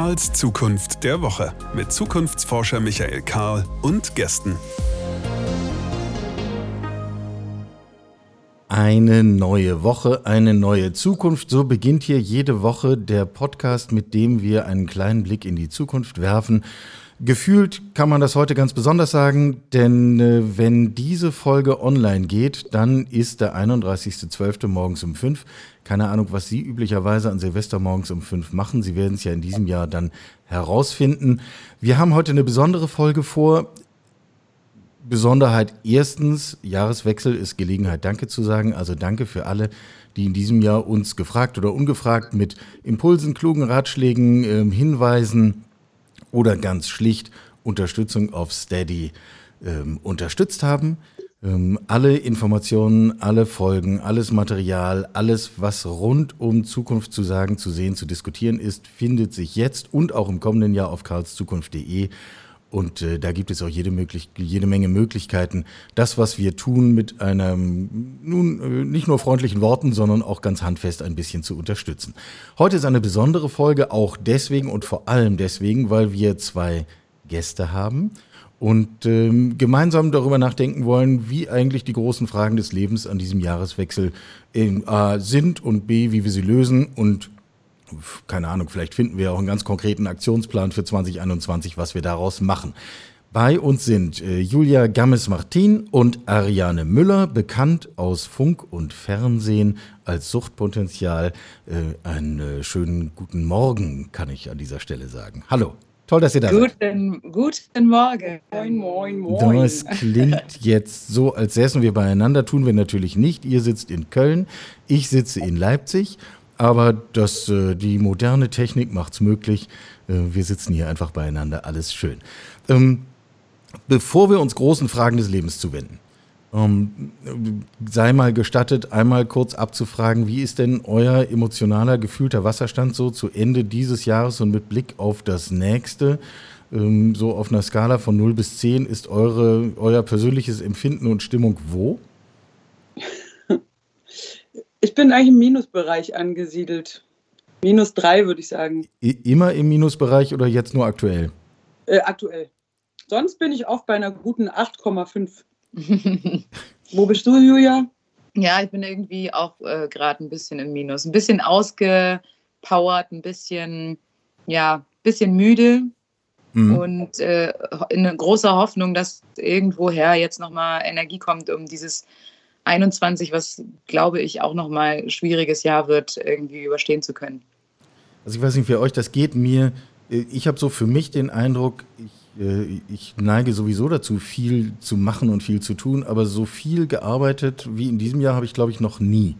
Karls Zukunft der Woche mit Zukunftsforscher Michael Karl und Gästen. Eine neue Woche, eine neue Zukunft. So beginnt hier jede Woche der Podcast, mit dem wir einen kleinen Blick in die Zukunft werfen. Gefühlt kann man das heute ganz besonders sagen, denn äh, wenn diese Folge online geht, dann ist der 31.12. morgens um 5. Keine Ahnung, was Sie üblicherweise an Silvester morgens um 5 machen. Sie werden es ja in diesem Jahr dann herausfinden. Wir haben heute eine besondere Folge vor. Besonderheit erstens, Jahreswechsel ist Gelegenheit, Danke zu sagen. Also danke für alle, die in diesem Jahr uns gefragt oder ungefragt mit Impulsen, klugen Ratschlägen, äh, Hinweisen oder ganz schlicht Unterstützung auf Steady ähm, unterstützt haben. Ähm, alle Informationen, alle Folgen, alles Material, alles, was rund um Zukunft zu sagen, zu sehen, zu diskutieren ist, findet sich jetzt und auch im kommenden Jahr auf karlszukunft.de. Und äh, da gibt es auch jede, möglich jede Menge Möglichkeiten, das, was wir tun, mit einem nun äh, nicht nur freundlichen Worten, sondern auch ganz handfest ein bisschen zu unterstützen. Heute ist eine besondere Folge, auch deswegen und vor allem deswegen, weil wir zwei Gäste haben und ähm, gemeinsam darüber nachdenken wollen, wie eigentlich die großen Fragen des Lebens an diesem Jahreswechsel in, A sind und B, wie wir sie lösen und keine Ahnung, vielleicht finden wir auch einen ganz konkreten Aktionsplan für 2021, was wir daraus machen. Bei uns sind äh, Julia Gammes-Martin und Ariane Müller, bekannt aus Funk und Fernsehen als Suchtpotenzial. Äh, einen äh, schönen guten Morgen kann ich an dieser Stelle sagen. Hallo. Toll, dass ihr da guten, seid. Guten Morgen. Moin, moin, moin. Das klingt jetzt so, als säßen wir beieinander. Tun wir natürlich nicht. Ihr sitzt in Köln, ich sitze in Leipzig. Aber das, äh, die moderne Technik macht es möglich. Äh, wir sitzen hier einfach beieinander, alles schön. Ähm, bevor wir uns großen Fragen des Lebens zuwenden, ähm, sei mal gestattet, einmal kurz abzufragen, wie ist denn euer emotionaler, gefühlter Wasserstand so zu Ende dieses Jahres und mit Blick auf das nächste? Ähm, so auf einer Skala von 0 bis 10 ist eure, euer persönliches Empfinden und Stimmung wo? Ich bin eigentlich im Minusbereich angesiedelt. Minus drei, würde ich sagen. Immer im Minusbereich oder jetzt nur aktuell? Äh, aktuell. Sonst bin ich oft bei einer guten 8,5. Wo bist du, Julia? Ja, ich bin irgendwie auch äh, gerade ein bisschen im Minus. Ein bisschen ausgepowert, ein bisschen, ja, bisschen müde. Mhm. Und äh, in großer Hoffnung, dass irgendwoher jetzt nochmal Energie kommt, um dieses 21, was glaube ich auch nochmal ein schwieriges Jahr wird, irgendwie überstehen zu können. Also ich weiß nicht, wie euch das geht. Mir, äh, ich habe so für mich den Eindruck, ich, äh, ich neige sowieso dazu, viel zu machen und viel zu tun, aber so viel gearbeitet wie in diesem Jahr habe ich, glaube ich, noch nie.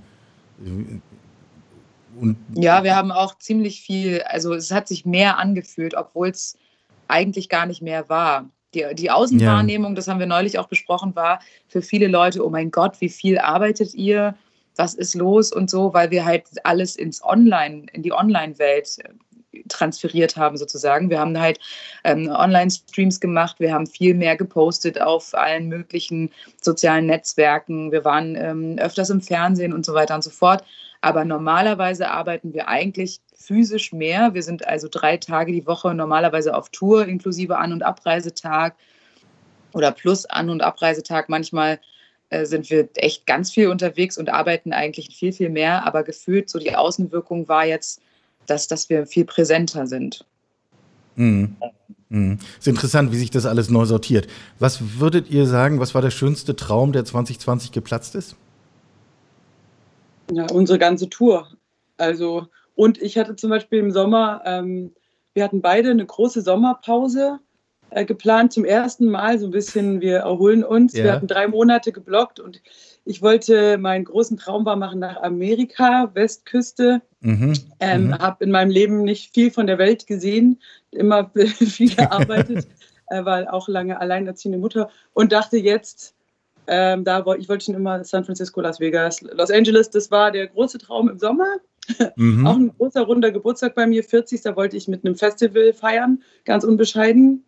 Und ja, wir haben auch ziemlich viel, also es hat sich mehr angefühlt, obwohl es eigentlich gar nicht mehr war. Die, die Außenwahrnehmung, ja. das haben wir neulich auch besprochen, war für viele Leute, oh mein Gott, wie viel arbeitet ihr? Was ist los und so, weil wir halt alles ins Online, in die Online-Welt äh, transferiert haben sozusagen. Wir haben halt ähm, Online-Streams gemacht, wir haben viel mehr gepostet auf allen möglichen sozialen Netzwerken, wir waren ähm, öfters im Fernsehen und so weiter und so fort. Aber normalerweise arbeiten wir eigentlich physisch mehr. Wir sind also drei Tage die Woche normalerweise auf Tour, inklusive An- und Abreisetag oder plus An- und Abreisetag. Manchmal äh, sind wir echt ganz viel unterwegs und arbeiten eigentlich viel, viel mehr. Aber gefühlt so die Außenwirkung war jetzt, dass, dass wir viel präsenter sind. Mhm. Mhm. Ist interessant, wie sich das alles neu sortiert. Was würdet ihr sagen, was war der schönste Traum, der 2020 geplatzt ist? Ja, unsere ganze Tour. Also und ich hatte zum Beispiel im Sommer, ähm, wir hatten beide eine große Sommerpause äh, geplant, zum ersten Mal so ein bisschen, wir erholen uns. Ja. Wir hatten drei Monate geblockt und ich wollte meinen großen Traum war machen nach Amerika, Westküste. Mhm. Ähm, mhm. Habe in meinem Leben nicht viel von der Welt gesehen, immer viel gearbeitet, äh, war auch lange alleinerziehende Mutter und dachte jetzt, ähm, da ich wollte schon immer San Francisco, Las Vegas, Los Angeles, das war der große Traum im Sommer. Mhm. Auch ein großer runder Geburtstag bei mir, 40. Da wollte ich mit einem Festival feiern, ganz unbescheiden.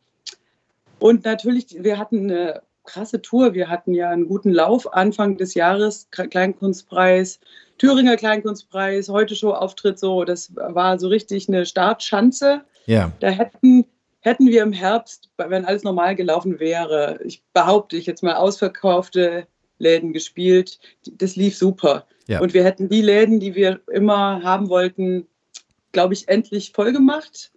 Und natürlich, wir hatten eine krasse Tour. Wir hatten ja einen guten Lauf Anfang des Jahres, Kleinkunstpreis, Thüringer Kleinkunstpreis, heute Show Auftritt so. Das war so richtig eine Startschanze. Ja. Da hätten, hätten wir im Herbst, wenn alles normal gelaufen wäre, ich behaupte ich jetzt mal ausverkaufte Läden gespielt. Das lief super. Ja. Und wir hätten die Läden, die wir immer haben wollten, glaube ich, endlich voll gemacht.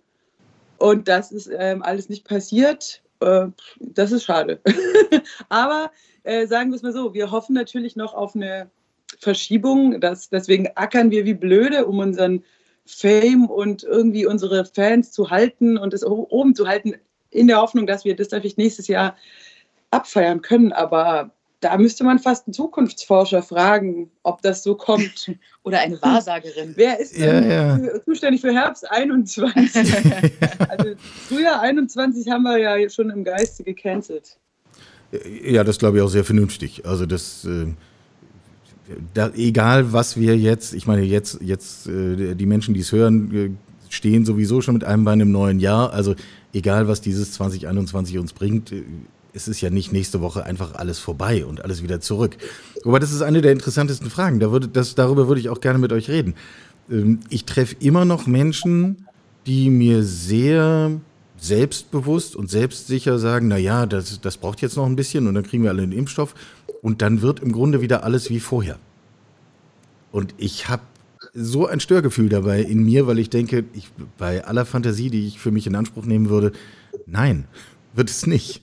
Und das ist ähm, alles nicht passiert. Äh, das ist schade. Aber äh, sagen wir es mal so, wir hoffen natürlich noch auf eine Verschiebung. Das, deswegen ackern wir wie blöde, um unseren Fame und irgendwie unsere Fans zu halten und es oben zu halten, in der Hoffnung, dass wir das natürlich nächstes Jahr abfeiern können. Aber da müsste man fast einen Zukunftsforscher fragen, ob das so kommt. Oder eine Wahrsagerin. Wer ist Ja, denn ja. zuständig für Herbst 21? also Frühjahr 21 haben wir ja schon im Geiste gecancelt. Ja, das glaube ich auch sehr vernünftig. Also das, äh, da, egal was wir jetzt, ich meine jetzt, jetzt äh, die Menschen, die es hören, äh, stehen sowieso schon mit einem Bein im neuen Jahr. Also egal was dieses 2021 uns bringt, äh, es ist ja nicht nächste Woche einfach alles vorbei und alles wieder zurück. Aber das ist eine der interessantesten Fragen. Da würde, das, darüber würde ich auch gerne mit euch reden. Ähm, ich treffe immer noch Menschen, die mir sehr selbstbewusst und selbstsicher sagen, na ja, das, das braucht jetzt noch ein bisschen und dann kriegen wir alle den Impfstoff und dann wird im Grunde wieder alles wie vorher. Und ich habe so ein Störgefühl dabei in mir, weil ich denke, ich, bei aller Fantasie, die ich für mich in Anspruch nehmen würde, nein, wird es nicht.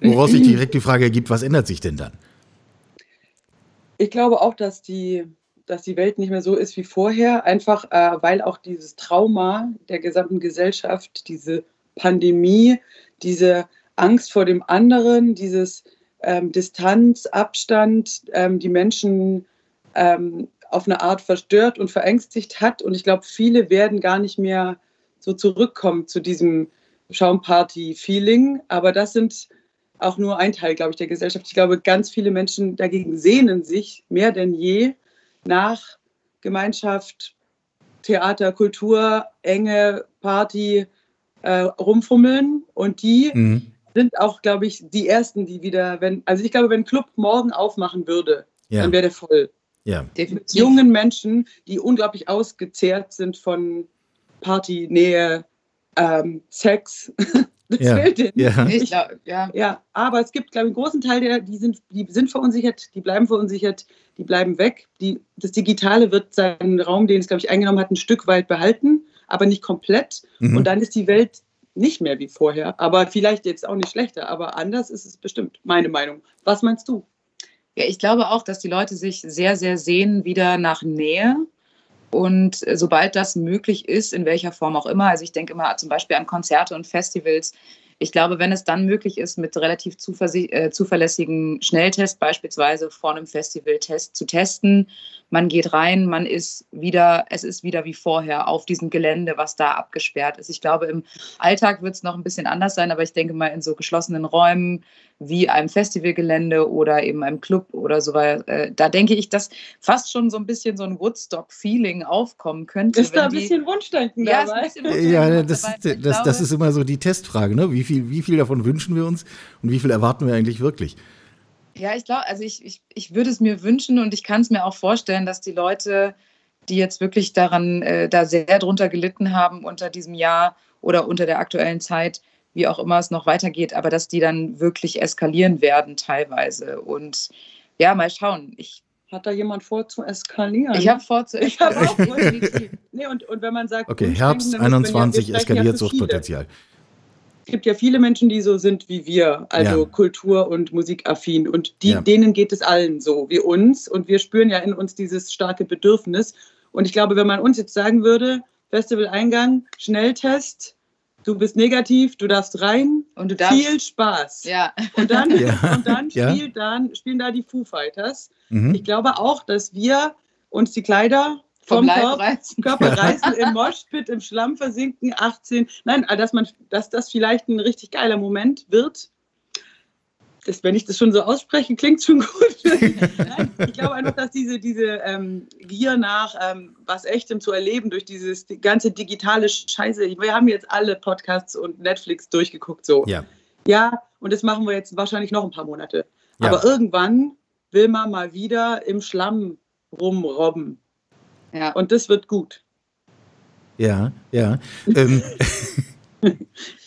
Woraus sich direkt die Frage ergibt, was ändert sich denn dann? Ich glaube auch, dass die, dass die Welt nicht mehr so ist wie vorher, einfach äh, weil auch dieses Trauma der gesamten Gesellschaft, diese Pandemie, diese Angst vor dem anderen, dieses ähm, Distanz, Abstand, ähm, die Menschen ähm, auf eine Art verstört und verängstigt hat. Und ich glaube, viele werden gar nicht mehr so zurückkommen zu diesem Schaumparty-Feeling. Aber das sind auch nur ein Teil, glaube ich, der Gesellschaft. Ich glaube, ganz viele Menschen dagegen sehnen sich mehr denn je nach Gemeinschaft, Theater, Kultur, enge Party, äh, rumfummeln. Und die Mhm. Sind auch, glaube ich, die ersten, die wieder, wenn, also ich glaube, wenn Club morgen aufmachen würde, Ja, dann wäre der voll. ja, Mit Definitiv. jungen Menschen, die unglaublich ausgezehrt sind von Party, Nähe, ähm, Sex. das Ja. fehlt denen. ja. Ich ja. Ja, aber es gibt, glaube ich, einen großen Teil, der, die, sind, die sind verunsichert, die bleiben verunsichert, die bleiben weg. Die, das Digitale wird seinen Raum, den es, glaube ich, eingenommen hat, ein Stück weit behalten, aber nicht komplett. Mhm. Und dann ist die Welt nicht mehr wie vorher. Aber vielleicht jetzt auch nicht schlechter, aber anders ist es bestimmt, meine Meinung. Was meinst du? Ja, ich glaube auch, dass die Leute sich sehr, sehr sehnen wieder nach Nähe. Und sobald das möglich ist, in welcher Form auch immer, also ich denke immer zum Beispiel an Konzerte und Festivals, ich glaube, wenn es dann möglich ist, mit relativ äh, zuverlässigen Schnelltest beispielsweise vor einem Festivaltest zu testen, man geht rein, man ist wieder, es ist wieder wie vorher auf diesem Gelände, was da abgesperrt ist. Ich glaube, im Alltag wird es noch ein bisschen anders sein, aber ich denke mal in so geschlossenen Räumen wie einem Festivalgelände oder eben einem Club oder so, weil, äh, da denke ich, dass fast schon so ein bisschen so ein Woodstock-Feeling aufkommen könnte. Ist da ein die- bisschen Wunschdenken ja, ist ein dabei? bisschen Wunschdenken Ja, das, dabei. das, das glaube- ist immer so die Testfrage, ne? Wie viel, wie viel davon wünschen wir uns und wie viel erwarten wir eigentlich wirklich? Ja, ich glaube, also ich, ich, ich würde es mir wünschen und ich kann es mir auch vorstellen, dass die Leute, die jetzt wirklich daran, äh, da sehr drunter gelitten haben unter diesem Jahr oder unter der aktuellen Zeit, wie auch immer es noch weitergeht, aber dass die dann wirklich eskalieren werden teilweise. Und ja, mal schauen. Ich, Hat da jemand vor zu eskalieren? ich habe vor zu Ich hab auch definitiv. Nee, und, und wenn man sagt, Okay, Herbst dann muss man ja- wir 21 sprechen ja eskaliert. Suchtpotenzial. Es gibt ja viele Menschen, die so sind wie wir, also Ja. kultur- und musikaffin. Und die, Ja. denen geht es allen so wie uns. Und wir spüren ja in uns dieses starke Bedürfnis. Und ich glaube, wenn man uns jetzt sagen würde, Festivaleingang, Schnelltest, du bist negativ, du darfst rein, Und du darfst. viel Spaß. Ja, Und dann, Ja. und dann, Ja. spielt dann spielen da die Foo Fighters. Mhm. Ich glaube auch, dass wir uns die Kleider vom vom Körper reißen. Körper reißen, im Moshpit, im Schlamm versinken, 18. Nein, dass, man, dass das vielleicht ein richtig geiler Moment wird. Das, wenn ich das schon so ausspreche, klingt schon gut. Nein, ich glaube einfach, dass diese, diese ähm, Gier nach ähm, was Echtem zu erleben durch dieses die ganze digitale Scheiße. Wir haben jetzt alle Podcasts und Netflix durchgeguckt so. Ja. Ja, und das machen wir jetzt wahrscheinlich noch ein paar Monate. Ja. Aber irgendwann will man mal wieder im Schlamm rumrobben. Ja. Und das wird gut. Ja, ja. ähm,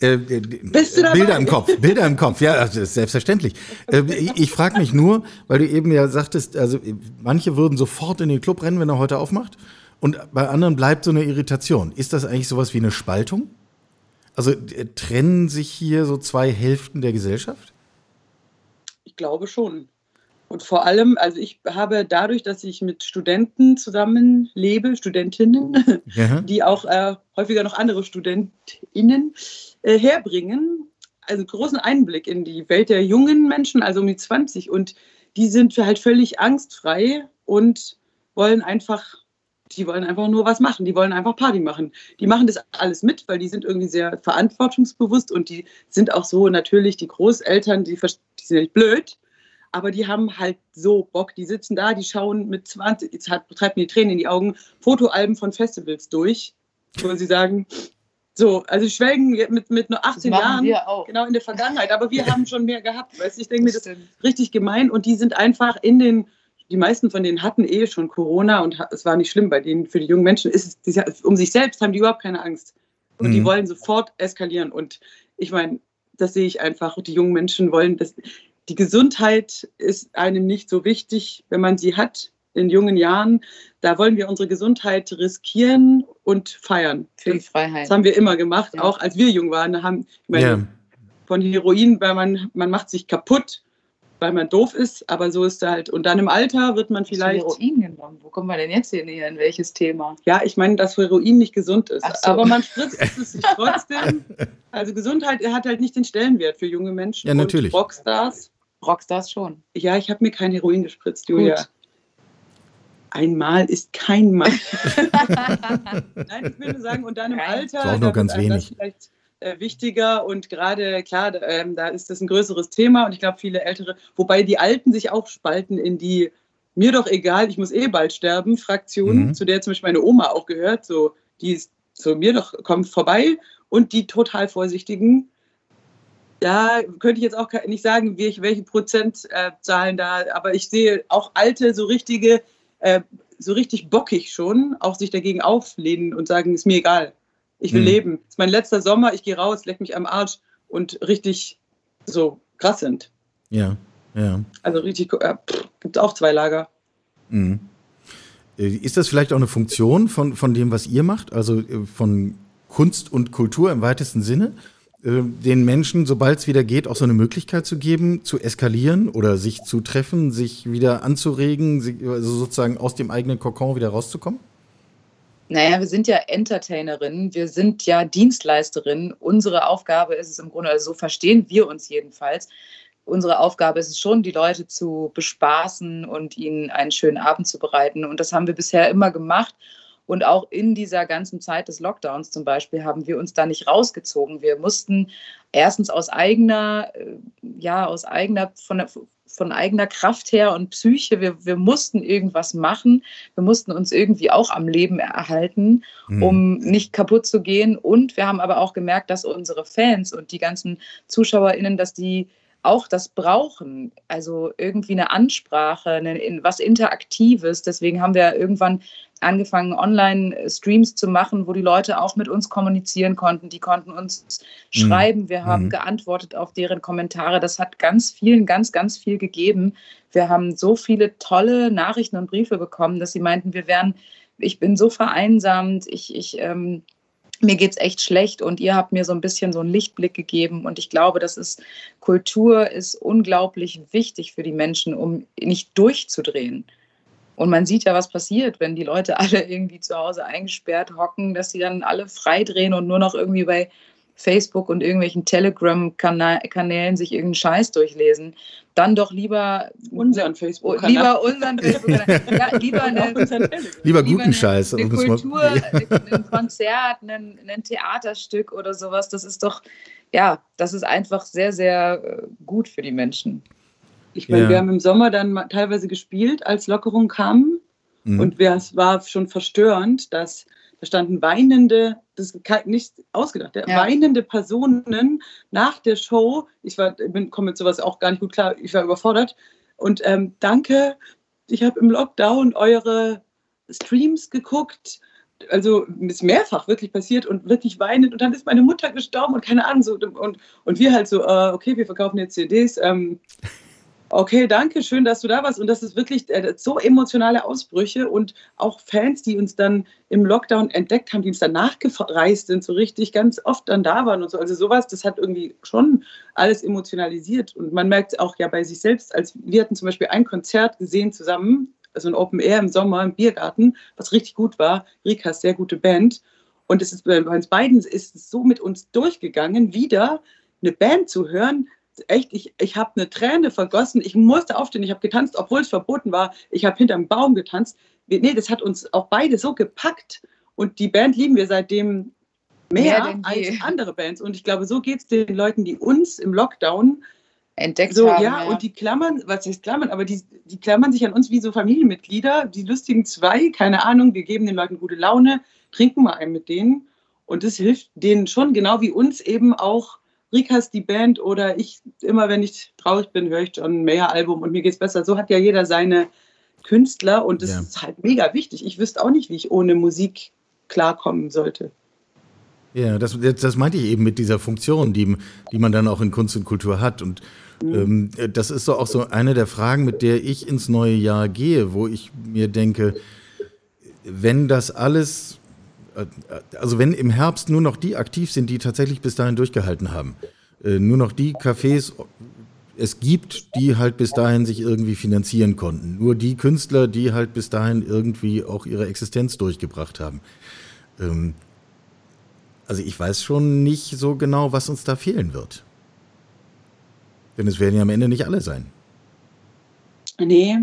Äh, äh Bilder im Kopf, Bilder im Kopf, ja, das ist selbstverständlich. Äh, ich, ich frage mich nur, weil du eben ja sagtest, also manche würden sofort in den Club rennen, wenn er heute aufmacht, und bei anderen bleibt so eine Irritation. Ist das eigentlich sowas wie eine Spaltung? Also äh, trennen sich hier so zwei Hälften der Gesellschaft? Ich glaube schon. Und vor allem, also ich habe dadurch, dass ich mit Studenten zusammenlebe, Studentinnen, ja. die auch äh, häufiger noch andere StudentInnen äh, herbringen, also großen Einblick in die Welt der jungen Menschen, also um die 20. Und die sind halt völlig angstfrei und wollen einfach, die wollen einfach nur was machen. Die wollen einfach Party machen. Die machen das alles mit, weil die sind irgendwie sehr verantwortungsbewusst und die sind auch so natürlich die Großeltern, die, die sind nicht blöd aber die haben halt so Bock. Die sitzen da, die schauen mit 20, jetzt hat, treibt mir die Tränen in die Augen, Fotoalben von Festivals durch, wo sie sagen, so, also sie schwelgen mit, mit nur 18 Jahren genau in der Vergangenheit, aber wir haben schon mehr gehabt. Weißt? Ich denke mir, das ist richtig gemein und die sind einfach in den, die meisten von denen hatten eh schon Corona und es war nicht schlimm bei denen. Für die jungen Menschen ist es, um sich selbst haben die überhaupt keine Angst. Und mhm. die wollen sofort eskalieren. Und ich meine, das sehe ich einfach. Die jungen Menschen wollen das die Gesundheit ist einem nicht so wichtig, wenn man sie hat in jungen Jahren. Da wollen wir unsere Gesundheit riskieren und feiern. Für die Freiheit. Das haben wir immer gemacht, ja. auch als wir jung waren. Da haben, ich meine, ja. von Heroin, weil man, man macht sich kaputt, weil man doof ist, aber so ist da halt. Und dann im Alter wird man vielleicht. Heroin genommen. Wo kommen wir denn jetzt hier näher? In welches Thema? Ja, ich meine, dass Heroin nicht gesund ist. So. Aber man spritzt es sich trotzdem. Also Gesundheit hat halt nicht den Stellenwert für junge Menschen. Ja, natürlich. Und Rockstars Rockstars schon. Ja, ich habe mir kein Heroin gespritzt, Julia. Gut. Einmal ist kein Mal. Nein, ich will nur sagen, und dann im Alter, das auch nur ganz wenig. vielleicht äh, wichtiger und gerade, klar, ähm, da ist das ein größeres Thema und ich glaube, viele Ältere, wobei die Alten sich auch spalten in die mir doch egal, ich muss eh bald sterben, Fraktion, mhm. zu der zum Beispiel meine Oma auch gehört, so, die ist so mir doch, kommt vorbei und die total Vorsichtigen, da könnte ich jetzt auch nicht sagen, welche Prozentzahlen da, aber ich sehe auch alte, so richtige, äh, so richtig bockig schon, auch sich dagegen auflehnen und sagen, ist mir egal. Ich will mhm. leben. Es ist mein letzter Sommer, ich gehe raus, leck mich am Arsch und richtig so krass sind. Ja, ja. Also richtig, äh, gibt es auch zwei Lager. Mhm. Äh, ist das vielleicht auch eine Funktion von, von dem, was ihr macht? Also äh, von Kunst und Kultur im weitesten Sinne? Äh, den Menschen, sobald es wieder geht, auch so eine Möglichkeit zu geben, zu eskalieren oder sich zu treffen, sich wieder anzuregen, also sozusagen aus dem eigenen Kokon wieder rauszukommen? Naja, wir sind ja Entertainerinnen, wir sind ja Dienstleisterinnen. Unsere Aufgabe ist es im Grunde, also so verstehen wir uns jedenfalls. Unsere Aufgabe ist es schon, die Leute zu bespaßen und ihnen einen schönen Abend zu bereiten. Und das haben wir bisher immer gemacht. Und auch in dieser ganzen Zeit des Lockdowns zum Beispiel haben wir uns da nicht rausgezogen. Wir mussten erstens aus eigener, äh, ja, aus eigener, von, von eigener Kraft her und Psyche, wir, wir mussten irgendwas machen. Wir mussten uns irgendwie auch am Leben erhalten, mhm. um nicht kaputt zu gehen. Und wir haben aber auch gemerkt, dass unsere Fans und die ganzen ZuschauerInnen, dass die auch das brauchen, also irgendwie eine Ansprache, eine, was Interaktives. Deswegen haben wir irgendwann angefangen, Online-Streams zu machen, wo die Leute auch mit uns kommunizieren konnten. Die konnten uns mhm. schreiben. Wir haben mhm. geantwortet auf deren Kommentare. Das hat ganz vielen, ganz, ganz viel gegeben. Wir haben so viele tolle Nachrichten und Briefe bekommen, dass sie meinten, wir wären, ich bin so vereinsamt, ich, ich ähm, mir geht es echt schlecht und ihr habt mir so ein bisschen so einen Lichtblick gegeben und ich glaube, das ist Kultur ist unglaublich wichtig für die Menschen, um nicht durchzudrehen. Und man sieht ja, was passiert, wenn die Leute alle irgendwie zu Hause eingesperrt hocken, dass sie dann alle freidrehen und nur noch irgendwie bei Facebook und irgendwelchen Telegram-Kanälen sich irgendeinen Scheiß durchlesen, dann doch lieber unseren Facebook. -Kanal. Lieber unseren Facebook. ja, lieber, eine, lieber guten eine, Scheiß. Eine Kultur, ein Konzert, ein, ein Theaterstück oder sowas. Das ist doch, ja, das ist einfach sehr, sehr äh, gut für die Menschen. Ich meine, ja. wir haben im Sommer dann teilweise gespielt, als Lockerung kam. Mhm. Und es war schon verstörend, dass da standen weinende, das ist nicht ausgedacht, ja. weinende Personen nach der Show. Ich war, bin, komme mit sowas auch gar nicht gut klar, ich war überfordert. Und ähm, danke, ich habe im Lockdown eure Streams geguckt. also ist mehrfach wirklich passiert und wirklich weinend und dann ist meine Mutter gestorben und keine Ahnung so und, und wir halt so, äh, okay, wir verkaufen jetzt CDs. Ähm, okay, danke, schön, dass du da warst. Und das ist wirklich äh, so emotionale Ausbrüche und auch Fans, die uns dann im Lockdown entdeckt haben, die uns dann nachgereist sind, so richtig ganz oft dann da waren und so. Also sowas, das hat irgendwie schon alles emotionalisiert. Und man merkt es auch ja bei sich selbst, als wir hatten zum Beispiel ein Konzert gesehen zusammen, also ein Open Air im Sommer im Biergarten, was richtig gut war. Rika ist sehr gute Band. Und es ist bei uns beiden ist es so mit uns durchgegangen, wieder eine Band zu hören, echt, ich, ich habe eine Träne vergossen. Ich musste aufstehen, ich habe getanzt, obwohl es verboten war. Ich habe hinterm Baum getanzt. Nee, das hat uns auch beide so gepackt. Und die Band lieben wir seitdem mehr, mehr als andere Bands. Und ich glaube, so geht es den Leuten, die uns im Lockdown entdeckt so, haben. Ja, ja, und die klammern, was heißt klammern, aber die, die klammern sich an uns wie so Familienmitglieder, die lustigen zwei, keine Ahnung, wir geben den Leuten gute Laune, trinken mal einen mit denen. Und das hilft denen schon, genau wie uns eben auch Rikas die Band oder ich, immer wenn ich traurig bin, höre ich John Mayer Album und mir geht es besser. So hat ja jeder seine Künstler und das ja. ist halt mega wichtig. Ich wüsste auch nicht, wie ich ohne Musik klarkommen sollte. Ja, das, das meinte ich eben mit dieser Funktion, die, die man dann auch in Kunst und Kultur hat. Und mhm. ähm, das ist so auch so eine der Fragen, mit der ich ins neue Jahr gehe, wo ich mir denke, wenn das alles also wenn im Herbst nur noch die aktiv sind, die tatsächlich bis dahin durchgehalten haben, äh, nur noch die Cafés es gibt, die halt bis dahin sich irgendwie finanzieren konnten. Nur die Künstler, die halt bis dahin irgendwie auch ihre Existenz durchgebracht haben. Ähm, also ich weiß schon nicht so genau, was uns da fehlen wird. Denn es werden ja am Ende nicht alle sein. Nee,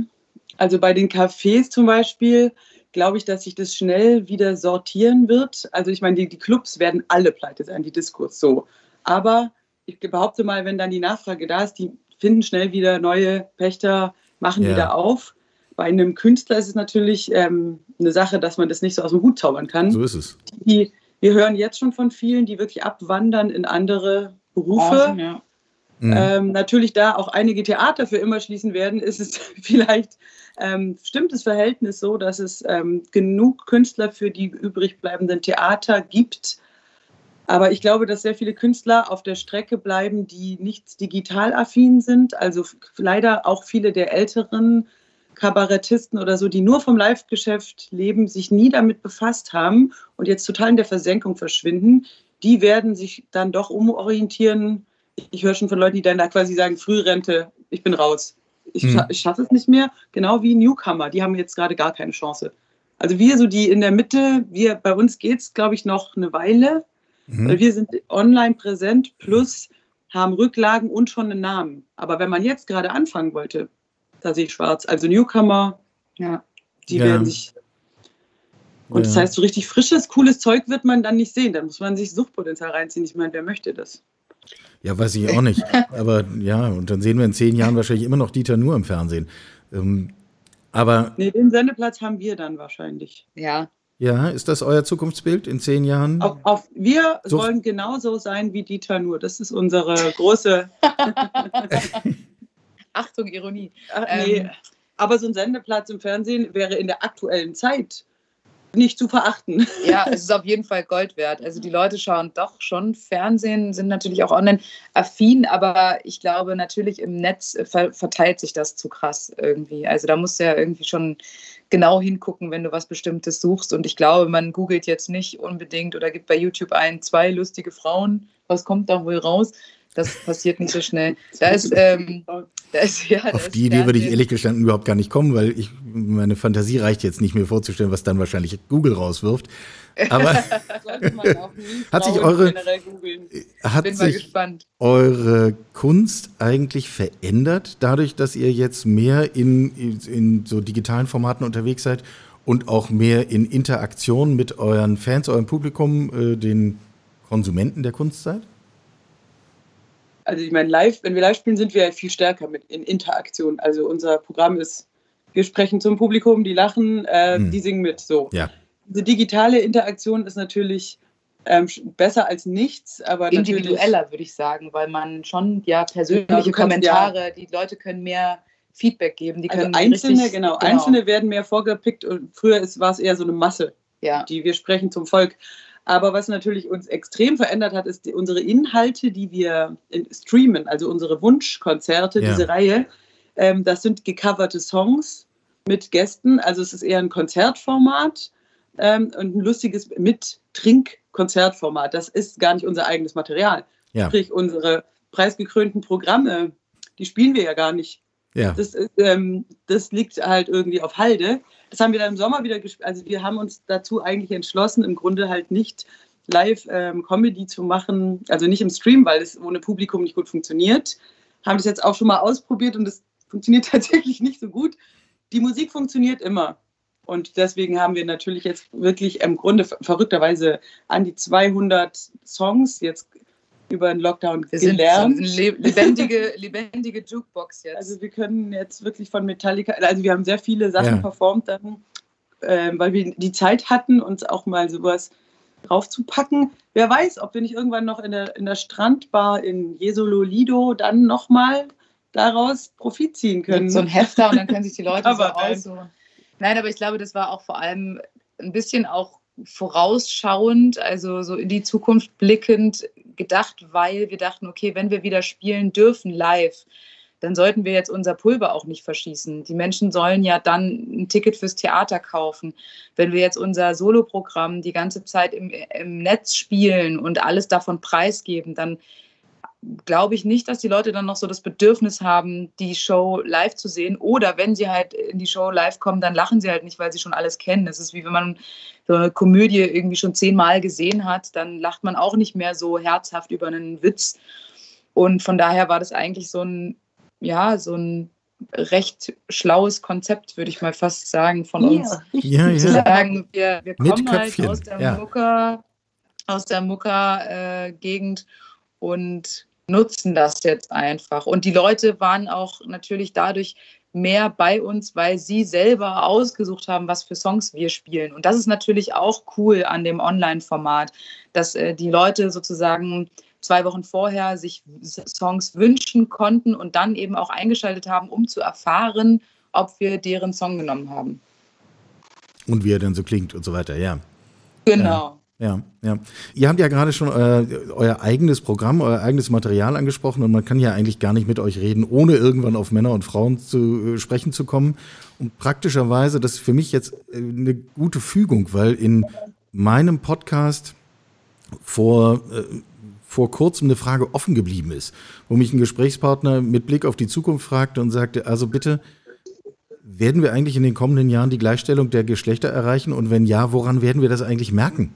also bei den Cafés zum Beispiel, glaube ich, dass sich das schnell wieder sortieren wird. Also ich meine, die, die Clubs werden alle pleite sein, die Diskurs so. Aber ich behaupte mal, wenn dann die Nachfrage da ist, die finden schnell wieder neue Pächter, machen ja. wieder auf. Bei einem Künstler ist es natürlich ähm, eine Sache, dass man das nicht so aus dem Hut zaubern kann. So ist es. Die, wir hören jetzt schon von vielen, die wirklich abwandern in andere Berufe. Oh, ja. Mhm. ähm, natürlich da auch einige Theater für immer schließen werden, ist es vielleicht ähm, stimmt das Verhältnis so, dass es ähm, genug Künstler für die übrig bleibenden Theater gibt. Aber ich glaube, dass sehr viele Künstler auf der Strecke bleiben, die nicht digital affin sind. Also leider auch viele der älteren Kabarettisten oder so, die nur vom Live-Geschäft leben, sich nie damit befasst haben und jetzt total in der Versenkung verschwinden. Die werden sich dann doch umorientieren. Ich höre schon von Leuten, die dann da quasi sagen, Frührente, ich bin raus ich, hm. ich schaffe es nicht mehr. Genau wie Newcomer, die haben jetzt gerade gar keine Chance. Also wir so die in der Mitte, wir, bei uns geht es, glaube ich, noch eine Weile, mhm. weil wir sind online präsent plus haben Rücklagen und schon einen Namen. Aber wenn man jetzt gerade anfangen wollte, da sehe ich schwarz. Also Newcomer, ja, die ja. werden sich. Und ja. das heißt, so richtig frisches, cooles Zeug wird man dann nicht sehen. Dann muss man sich Suchtpotenzial reinziehen. Ich meine, wer möchte das? Ja, weiß ich auch nicht. Aber ja, und dann sehen wir in zehn Jahren wahrscheinlich immer noch Dieter nur im Fernsehen. Ähm, aber. Nee, den Sendeplatz haben wir dann wahrscheinlich. Ja. Ja, ist das euer Zukunftsbild in zehn Jahren? Auf, auf, wir so sollen genauso sein wie Dieter nur. Das ist unsere große. Achtung, Ironie. Ach, nee. Ähm, aber so ein Sendeplatz im Fernsehen wäre in der aktuellen Zeit nicht zu verachten. Ja, es ist auf jeden Fall Gold wert. Also die Leute schauen doch schon Fernsehen, sind natürlich auch online affin, aber ich glaube natürlich im Netz ver verteilt sich das zu krass irgendwie. Also da musst du ja irgendwie schon genau hingucken, wenn du was Bestimmtes suchst. Und ich glaube, man googelt jetzt nicht unbedingt oder gibt bei YouTube ein, zwei lustige Frauen. Was kommt da wohl raus? Das passiert nicht so schnell. Da ist, ähm, da ist ja. Auf die Idee würde ich ehrlich gestanden überhaupt gar nicht kommen, weil ich, meine Fantasie reicht jetzt nicht mehr vorzustellen, was dann wahrscheinlich Google rauswirft. Aber hat sich eure, hat sich eure Kunst eigentlich verändert, dadurch, dass ihr jetzt mehr in, in so digitalen Formaten unterwegs seid und auch mehr in Interaktion mit euren Fans, eurem Publikum, äh, den Konsumenten der Kunst seid? Also ich meine, live, wenn wir live spielen, sind wir viel stärker mit in Interaktion. Also unser Programm ist, wir sprechen zum Publikum, die lachen, äh, hm. die singen mit. So. Ja. Diese digitale Interaktion ist natürlich ähm, besser als nichts, aber individueller würde ich sagen, weil man schon ja persönliche ja, kannst, Kommentare, ja. die Leute können mehr Feedback geben. Die also können einzelne, richtig, genau, genau, einzelne werden mehr vorgepickt und früher war es eher so eine Masse. ja. die wir sprechen zum Volk. Aber was natürlich uns extrem verändert hat, ist die, unsere Inhalte, die wir streamen, also unsere Wunschkonzerte, ja. diese Reihe. Ähm, das sind gecoverte Songs mit Gästen. Also es ist eher ein Konzertformat ähm, und ein lustiges Mit-Trink-Konzertformat. Das ist gar nicht unser eigenes Material. Ja. Sprich, unsere preisgekrönten Programme, die spielen wir ja gar nicht. Ja. Das, ähm, das liegt halt irgendwie auf Halde. Das haben wir dann im Sommer wieder gespielt. Also wir haben uns dazu eigentlich entschlossen, im Grunde halt nicht live ähm, Comedy zu machen, also nicht im Stream, weil es ohne Publikum nicht gut funktioniert. Haben das jetzt auch schon mal ausprobiert und es funktioniert tatsächlich nicht so gut. Die Musik funktioniert immer. Und deswegen haben wir natürlich jetzt wirklich im Grunde verrückterweise an die 200 Songs jetzt über den Lockdown wir gelernt. Sind eine lebendige, lebendige Jukebox jetzt. Also wir können jetzt wirklich von Metallica, also wir haben sehr viele Sachen ja. performt dann, äh, weil wir die Zeit hatten, uns auch mal sowas draufzupacken. Wer weiß, ob wir nicht irgendwann noch in der, in der Strandbar in Jesolo Lido dann nochmal daraus Profit ziehen können. Mit so ein Hefter und dann können sich die Leute so aussuchen. Nein, aber ich glaube, das war auch vor allem ein bisschen auch vorausschauend, also so in die Zukunft blickend gedacht, weil wir dachten, okay, wenn wir wieder spielen dürfen live, dann sollten wir jetzt unser Pulver auch nicht verschießen. Die Menschen sollen ja dann ein Ticket fürs Theater kaufen. Wenn wir jetzt unser Soloprogramm die ganze Zeit im, im Netz spielen und alles davon preisgeben, dann glaube ich nicht, dass die Leute dann noch so das Bedürfnis haben, die Show live zu sehen. Oder wenn sie halt in die Show live kommen, dann lachen sie halt nicht, weil sie schon alles kennen. Das ist wie wenn man so eine Komödie irgendwie schon zehnmal gesehen hat, dann lacht man auch nicht mehr so herzhaft über einen Witz. Und von daher war das eigentlich so ein, ja, so ein recht schlaues Konzept, würde ich mal fast sagen, von uns. Ja, ja. Zu sagen, wir, wir kommen halt aus der ja. Mucker, aus der Mucker-Gegend äh, und nutzen das jetzt einfach. Und die Leute waren auch natürlich dadurch mehr bei uns, weil sie selber ausgesucht haben, was für Songs wir spielen. Und das ist natürlich auch cool an dem Online-Format, dass äh, die Leute sozusagen zwei Wochen vorher sich Songs wünschen konnten und dann eben auch eingeschaltet haben, um zu erfahren, ob wir deren Song genommen haben. Und wie er dann so klingt und so weiter, ja. Genau. Ja, ja. Ihr habt ja gerade schon euer, euer, eigenes Programm, euer eigenes Material angesprochen und man kann ja eigentlich gar nicht mit euch reden, ohne irgendwann auf Männer und Frauen zu äh, sprechen zu kommen. Und praktischerweise, das ist für mich jetzt äh, eine gute Fügung, weil in meinem Podcast vor, äh, vor kurzem eine Frage offen geblieben ist, wo mich ein Gesprächspartner mit Blick auf die Zukunft fragte und sagte, also bitte, werden wir eigentlich in den kommenden Jahren die Gleichstellung der Geschlechter erreichen? Und wenn ja, woran werden wir das eigentlich merken?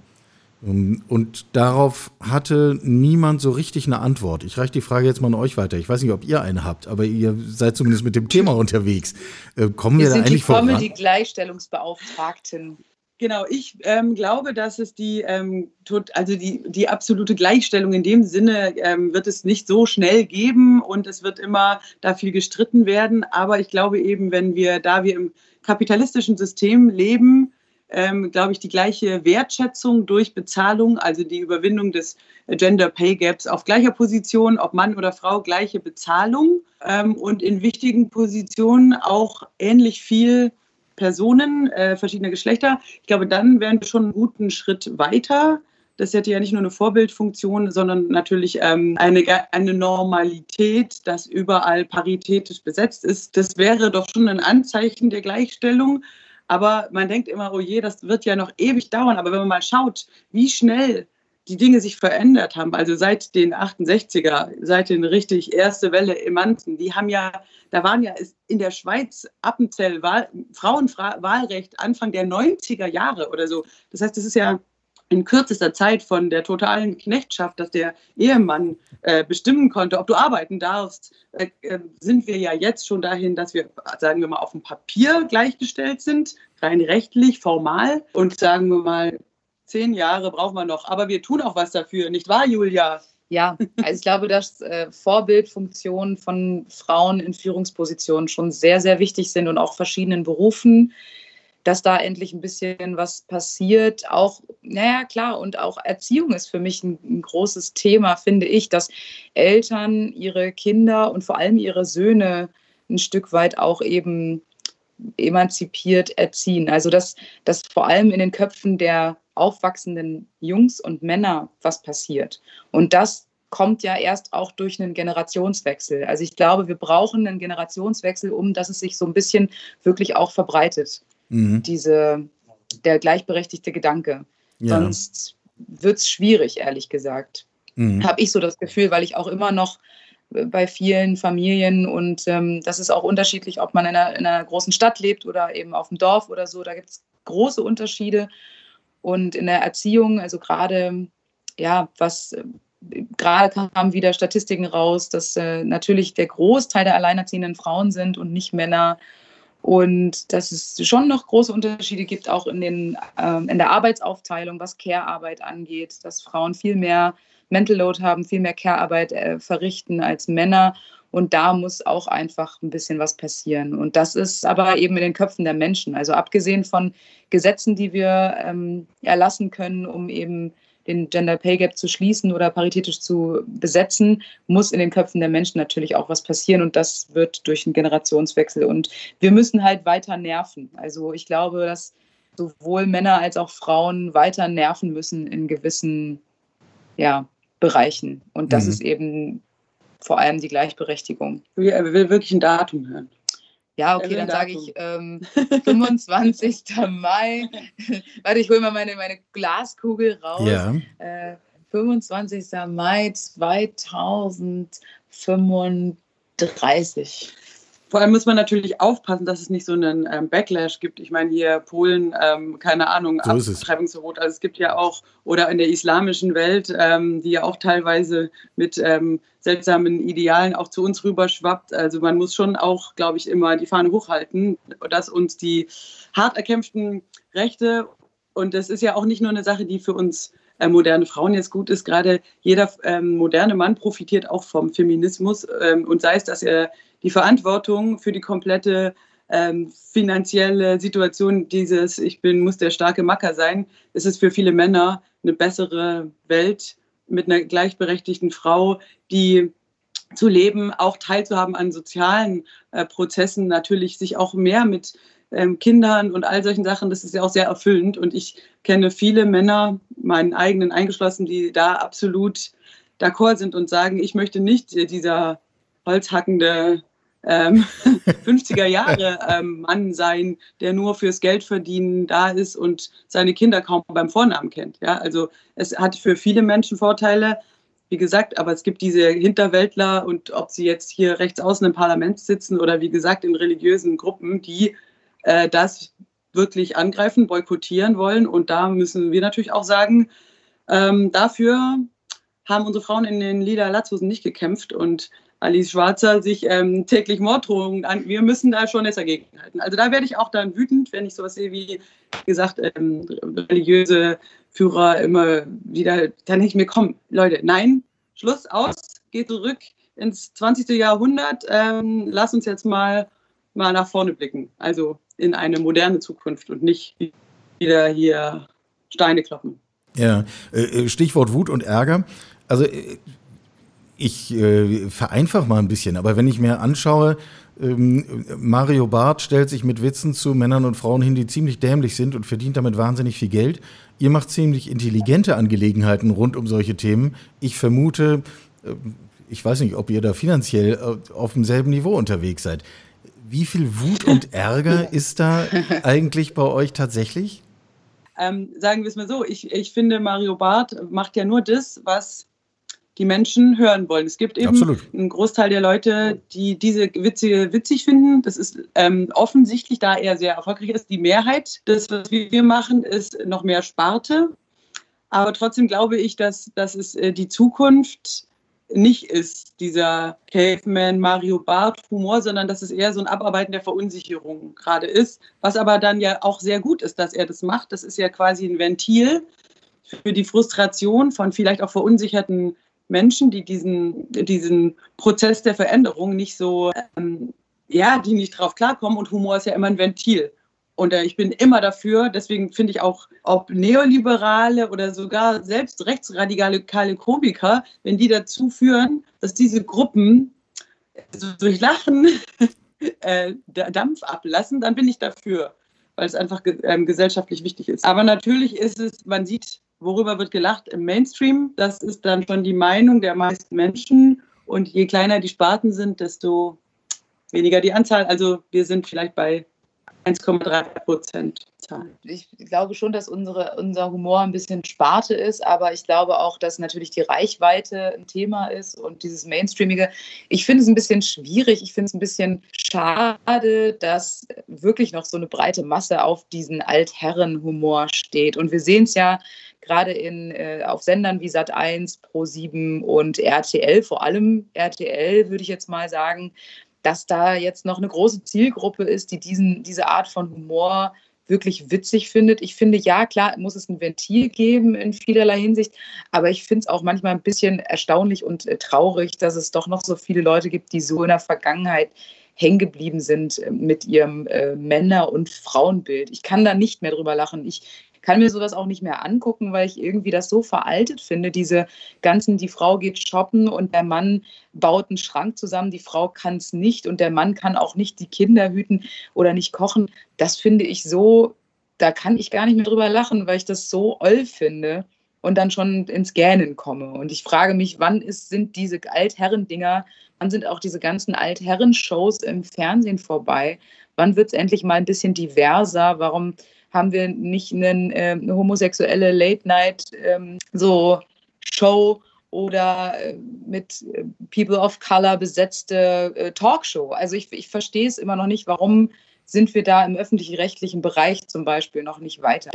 Ähm, und darauf hatte niemand so richtig eine Antwort. Ich reiche die Frage jetzt mal an euch weiter. Ich weiß nicht, ob ihr eine habt, aber ihr seid zumindest mit dem Thema unterwegs. Äh, kommen wir, wir da eigentlich voran? Wir sind die Gleichstellungsbeauftragten. Genau, ich ähm, glaube, dass es die, ähm, tot, also die, die absolute Gleichstellung in dem Sinne ähm, wird es nicht so schnell geben und es wird immer da viel gestritten werden. Aber ich glaube eben, wenn wir, da wir im kapitalistischen System leben, ähm, glaube ich, die gleiche Wertschätzung durch Bezahlung, also die Überwindung des Gender Pay Gaps auf gleicher Position, ob Mann oder Frau, gleiche Bezahlung ähm, und in wichtigen Positionen auch ähnlich viel Personen äh, verschiedener Geschlechter. Ich glaube, dann wären wir schon einen guten Schritt weiter. Das hätte ja nicht nur eine Vorbildfunktion, sondern natürlich ähm, eine, eine Normalität, dass überall paritätisch besetzt ist. Das wäre doch schon ein Anzeichen der Gleichstellung. Aber man denkt immer, oh je, das wird ja noch ewig dauern. Aber wenn man mal schaut, wie schnell die Dinge sich verändert haben, also seit den 68er, seit den richtig erste Welle Emanzen, die haben ja, da waren ja in der Schweiz Appenzell Wahl, Frauenwahlrecht Anfang der 90er Jahre oder so. Das heißt, das ist ja in kürzester Zeit von der totalen Knechtschaft, dass der Ehemann äh, bestimmen konnte, ob du arbeiten darfst, äh, äh, sind wir ja jetzt schon dahin, dass wir, sagen wir mal, auf dem Papier gleichgestellt sind, rein rechtlich, formal. Und sagen wir mal, zehn Jahre brauchen wir noch. Aber wir tun auch was dafür, nicht wahr, Julia? Ja, also ich glaube, dass äh, Vorbildfunktionen von Frauen in Führungspositionen schon sehr, sehr wichtig sind und auch verschiedenen Berufen dass da endlich ein bisschen was passiert. Auch, naja, klar, und auch Erziehung ist für mich ein, ein, großes Thema, finde ich, dass Eltern ihre Kinder und vor allem ihre Söhne ein Stück weit auch eben emanzipiert erziehen. Also dass, dass vor allem in den Köpfen der aufwachsenden Jungs und Männer was passiert. Und das kommt ja erst auch durch einen Generationswechsel. Also ich glaube, wir brauchen einen Generationswechsel, um dass es sich so ein bisschen wirklich auch verbreitet. Mhm. Diese, der gleichberechtigte Gedanke. Ja. Sonst wird es schwierig, ehrlich gesagt. Mhm. Habe ich so das Gefühl, weil ich auch immer noch bei vielen Familien und ähm, das ist auch unterschiedlich, ob man in einer, in einer, großen Stadt lebt oder eben auf dem Dorf oder so. Da gibt es große Unterschiede. Und in der Erziehung, also gerade, ja, was gerade kamen wieder Statistiken raus, dass äh, natürlich der Großteil der alleinerziehenden Frauen sind und nicht Männer. Und dass es schon noch große Unterschiede gibt, auch in, den, äh, in der Arbeitsaufteilung, was Care-Arbeit angeht, dass Frauen viel mehr Mental Load haben, viel mehr Care-Arbeit äh, verrichten als Männer. Und da muss auch einfach ein bisschen was passieren. Und das ist aber eben in den Köpfen der Menschen. Also abgesehen von Gesetzen, die wir ähm, erlassen können, um eben den Gender Pay Gap zu schließen oder paritätisch zu besetzen, muss in den Köpfen der Menschen natürlich auch was passieren. Und das wird durch einen Generationswechsel. Und wir müssen halt weiter nerven. Also ich glaube, dass sowohl Männer als auch Frauen weiter nerven müssen in gewissen ja, Bereichen. Und das mhm. ist eben vor allem die Gleichberechtigung. Er will wirklich ein Datum hören. Ja, okay, dann sage ich ähm, 25. Mai. Warte, ich hole mal meine, meine Glaskugel raus. Ja. Äh, 25. Mai 2035. Vor allem muss man natürlich aufpassen, dass es nicht so einen ähm, Backlash gibt. Ich meine, hier Polen, ähm, keine Ahnung, so Abtreibungsverbot. Also es gibt ja auch, oder in der islamischen Welt, ähm, die ja auch teilweise mit ähm, seltsamen Idealen auch zu uns rüberschwappt. Also man muss schon auch, glaube ich, immer die Fahne hochhalten, dass uns die hart erkämpften Rechte, und das ist ja auch nicht nur eine Sache, die für uns äh, moderne Frauen jetzt gut ist. Gerade jeder ähm, moderne Mann profitiert auch vom Feminismus ähm, und sei es, dass er die Verantwortung für die komplette ähm, finanzielle Situation dieses Ich bin, muss der starke Macker sein, ist es für viele Männer eine bessere Welt mit einer gleichberechtigten Frau, die zu leben, auch teilzuhaben an sozialen äh, Prozessen, natürlich sich auch mehr mit ähm, Kindern und all solchen Sachen, das ist ja auch sehr erfüllend. Und ich kenne viele Männer, meinen eigenen eingeschlossen, die da absolut d'accord sind und sagen, ich möchte nicht dieser holzhackende ähm, 50er Jahre ähm, Mann sein, der nur fürs Geld verdienen da ist und seine Kinder kaum beim Vornamen kennt. Ja, also es hat für viele Menschen Vorteile, wie gesagt, aber es gibt diese Hinterwäldler und ob sie jetzt hier rechts außen im Parlament sitzen oder wie gesagt in religiösen Gruppen, die äh, das wirklich angreifen, boykottieren wollen. Und da müssen wir natürlich auch sagen, ähm, dafür haben unsere Frauen in den Lila Latzhosen nicht gekämpft und Alice Schwarzer sich ähm, täglich Morddrohungen an. Wir müssen da schon jetzt dagegen halten. Also da werde ich auch dann wütend, wenn ich sowas sehe wie, gesagt, ähm, religiöse Führer immer wieder, dann denke ich mir, komm, Leute, nein, Schluss, aus, geht zurück ins 20. Jahrhundert, ähm, lass uns jetzt mal, mal nach vorne blicken. Also in eine moderne Zukunft und nicht wieder hier Steine kloppen. Ja, äh, äh, Stichwort Wut und Ärger. Also äh, ich äh, vereinfache mal ein bisschen, aber wenn ich mir anschaue, ähm, Mario Barth stellt sich mit Witzen zu Männern und Frauen hin, die ziemlich dämlich sind und verdient damit wahnsinnig viel Geld. Ihr macht ziemlich intelligente Angelegenheiten rund um solche Themen. Ich vermute, äh, ich weiß nicht, ob ihr da finanziell äh, auf demselben Niveau unterwegs seid. Wie viel Wut und Ärger ist da eigentlich bei euch tatsächlich? Ähm, sagen wir es mal so, ich, ich finde, Mario Barth macht ja nur das, was die Menschen hören wollen. Es gibt eben Absolut. einen Großteil der Leute, die diese Witze witzig finden. Das ist ähm, offensichtlich, da er sehr erfolgreich ist. Die Mehrheit des, was wir machen, ist noch mehr Sparte. Aber trotzdem glaube ich, dass, dass es äh, die Zukunft nicht ist, dieser Caveman Mario Barth Humor, sondern dass es eher so ein Abarbeiten der Verunsicherung gerade ist, was aber dann ja auch sehr gut ist, dass er das macht. Das ist ja quasi ein Ventil für die Frustration von vielleicht auch verunsicherten Menschen, die diesen, diesen Prozess der Veränderung nicht so, ähm, ja, die nicht drauf klarkommen. Und Humor ist ja immer ein Ventil. Und äh, ich bin immer dafür, deswegen finde ich auch, ob Neoliberale oder sogar selbst rechtsradikale Komiker, wenn die dazu führen, dass diese Gruppen also durch Lachen äh, Dampf ablassen, dann bin ich dafür, weil es einfach ähm, gesellschaftlich wichtig ist. Aber natürlich ist es, man sieht, worüber wird gelacht im Mainstream. Das ist dann schon die Meinung der meisten Menschen. Und je kleiner die Sparten sind, desto weniger die Anzahl. Also wir sind vielleicht bei 1,3 Prozent Zahlen. Ich glaube schon, dass unsere, unser Humor ein bisschen Sparte ist, aber ich glaube auch, dass natürlich die Reichweite ein Thema ist und dieses Mainstreamige. Ich finde es ein bisschen schwierig, ich finde es ein bisschen schade, dass wirklich noch so eine breite Masse auf diesen Altherrenhumor steht. Und wir sehen es ja gerade in, äh, auf Sendern wie Sat1, Pro7 und RTL, vor allem RTL, würde ich jetzt mal sagen, dass da jetzt noch eine große Zielgruppe ist, die diesen, diese Art von Humor wirklich witzig findet. Ich finde, ja, klar, muss es ein Ventil geben in vielerlei Hinsicht, aber ich finde es auch manchmal ein bisschen erstaunlich und äh, traurig, dass es doch noch so viele Leute gibt, die so in der Vergangenheit hängen geblieben sind äh, mit ihrem äh, Männer- und Frauenbild. Ich kann da nicht mehr drüber lachen. Ich kann mir sowas auch nicht mehr angucken, weil ich irgendwie das so veraltet finde. Diese ganzen, die Frau geht shoppen und der Mann baut einen Schrank zusammen, die Frau kann es nicht und der Mann kann auch nicht die Kinder hüten oder nicht kochen. Das finde ich so, da kann ich gar nicht mehr drüber lachen, weil ich das so oll finde und dann schon ins Gähnen komme. Und ich frage mich, wann ist, sind diese Altherren-Dinger, wann sind auch diese ganzen Altherren-Shows im Fernsehen vorbei? Wann wird es endlich mal ein bisschen diverser? Warum haben wir nicht einen, äh, eine homosexuelle Late-Night ähm, oder äh, mit äh, People of Color besetzte äh, Talkshow. Also ich, ich verstehe es immer noch nicht, warum sind wir da im öffentlich-rechtlichen Bereich zum Beispiel noch nicht weiter.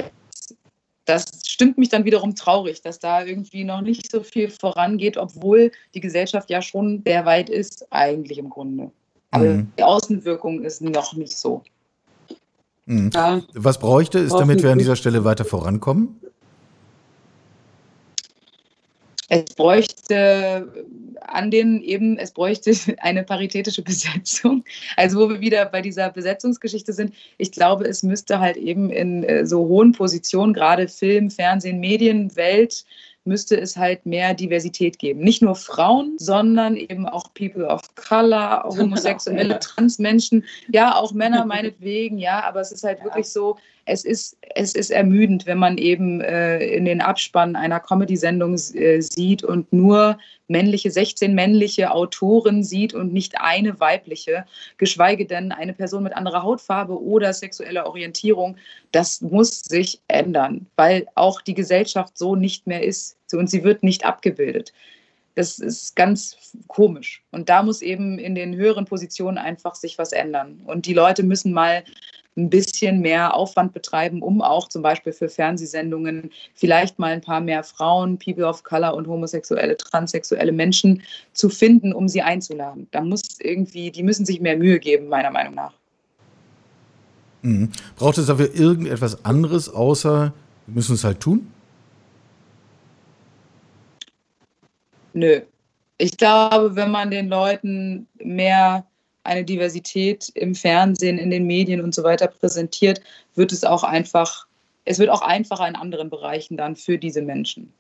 Das stimmt mich dann wiederum traurig, dass da irgendwie noch nicht so viel vorangeht, obwohl die Gesellschaft ja schon sehr weit ist, eigentlich im Grunde. Aber mhm. die Außenwirkung ist noch nicht so. Mhm. Ja. Was bräuchte es, damit wir an dieser Stelle weiter vorankommen? Es bräuchte an den eben, es bräuchte eine paritätische Besetzung. Also wo wir wieder bei dieser Besetzungsgeschichte sind, ich glaube, es müsste halt eben in äh, so hohen Positionen, gerade Film, Fernsehen, Medien, Welt, müsste es halt mehr Diversität geben. Nicht nur Frauen, sondern eben auch People of Color, homosexuelle, Transmenschen, ja, auch Männer meinetwegen, ja, aber es ist halt ja. wirklich so, es ist, es ist ermüdend, wenn man eben äh, in den Abspann einer Comedy-Sendung äh, sieht und nur männliche, 16 männliche Autoren sieht und nicht eine weibliche, geschweige denn eine Person mit anderer Hautfarbe oder sexueller Orientierung. Das muss sich ändern, weil auch die Gesellschaft so nicht mehr ist und sie wird nicht abgebildet. Das ist ganz komisch. Und da muss eben in den höheren Positionen einfach sich was ändern. Und die Leute müssen mal ein bisschen mehr Aufwand betreiben, um auch zum Beispiel für Fernsehsendungen vielleicht mal ein paar mehr Frauen, People of Color und homosexuelle, transsexuelle Menschen zu finden, um sie einzuladen. Da muss irgendwie, die müssen sich mehr Mühe geben, meiner Meinung nach. Mhm. Braucht es dafür irgendetwas anderes, außer wir müssen es halt tun? Nö. Ich glaube, wenn man den Leuten mehr eine Diversität im Fernsehen, in den Medien und so weiter präsentiert, wird es auch einfach, es wird auch einfacher in anderen Bereichen dann für diese Menschen.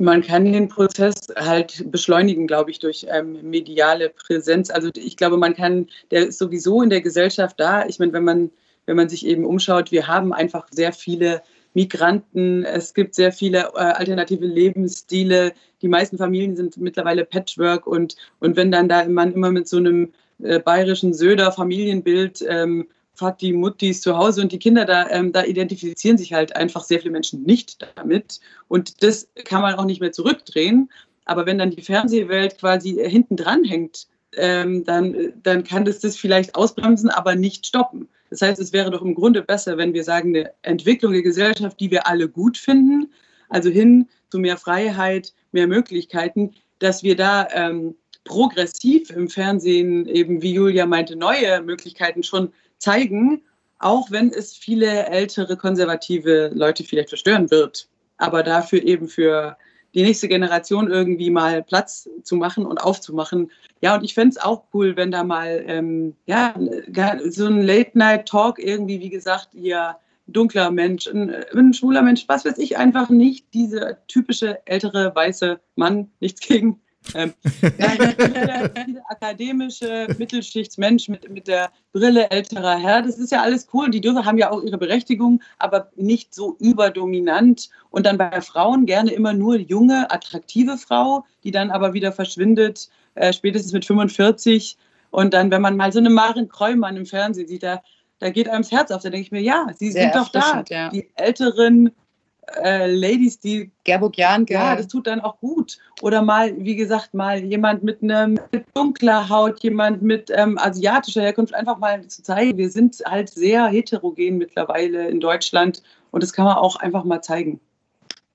Man kann den Prozess halt beschleunigen, glaube ich, durch ähm, mediale Präsenz. Also ich glaube, man kann, der ist sowieso in der Gesellschaft da. Ich meine, wenn man, wenn man sich eben umschaut, wir haben einfach sehr viele Migranten, es gibt sehr viele äh, alternative Lebensstile. Die meisten Familien sind mittlerweile Patchwork und, und wenn dann da man immer mit so einem äh, bayerischen Söder Familienbild ähm, Vati, Muttis zu Hause und die Kinder da, ähm, da identifizieren sich halt einfach sehr viele Menschen nicht damit. Und das kann man auch nicht mehr zurückdrehen. Aber wenn dann die Fernsehwelt quasi hinten dran hängt, ähm, dann, dann kann das das vielleicht ausbremsen, aber nicht stoppen. Das heißt, es wäre doch im Grunde besser, wenn wir sagen, eine Entwicklung der Gesellschaft, die wir alle gut finden, also hin zu mehr Freiheit, mehr Möglichkeiten, dass wir da ähm, progressiv im Fernsehen eben, wie Julia meinte, neue Möglichkeiten schon zeigen, auch wenn es viele ältere konservative Leute vielleicht verstören wird. Aber dafür eben für die nächste Generation irgendwie mal Platz zu machen und aufzumachen. Ja, und ich fände es auch cool, wenn da mal ähm, ja, so ein Late-Night-Talk irgendwie, wie gesagt, hier dunkler Mensch, ein, ein, schwuler Mensch, was weiß ich, einfach nicht diese typische ältere weiße Mann, nichts gegen Ähm, akademische Mittelschichtsmensch mit, mit der Brille älterer Herr, das ist ja alles cool. Die dürfen haben ja auch ihre Berechtigung, aber nicht so überdominant. Und dann bei Frauen gerne immer nur junge, attraktive Frau, die dann aber wieder verschwindet, äh, spätestens mit 45. Und dann, wenn man mal so eine Marin Kreumann im Fernsehen sieht, da, da geht einem das Herz auf. Da denke ich mir, ja, sie Sehr sind doch da. Ja. Die älteren äh, Ladies, die. Gerburg Jan, Ja, das tut dann auch gut. Oder mal, wie gesagt, mal jemand mit, einer mit dunkler Haut, jemand mit ähm, asiatischer Herkunft, einfach mal zu zeigen, wir sind halt sehr heterogen mittlerweile in Deutschland und das kann man auch einfach mal zeigen.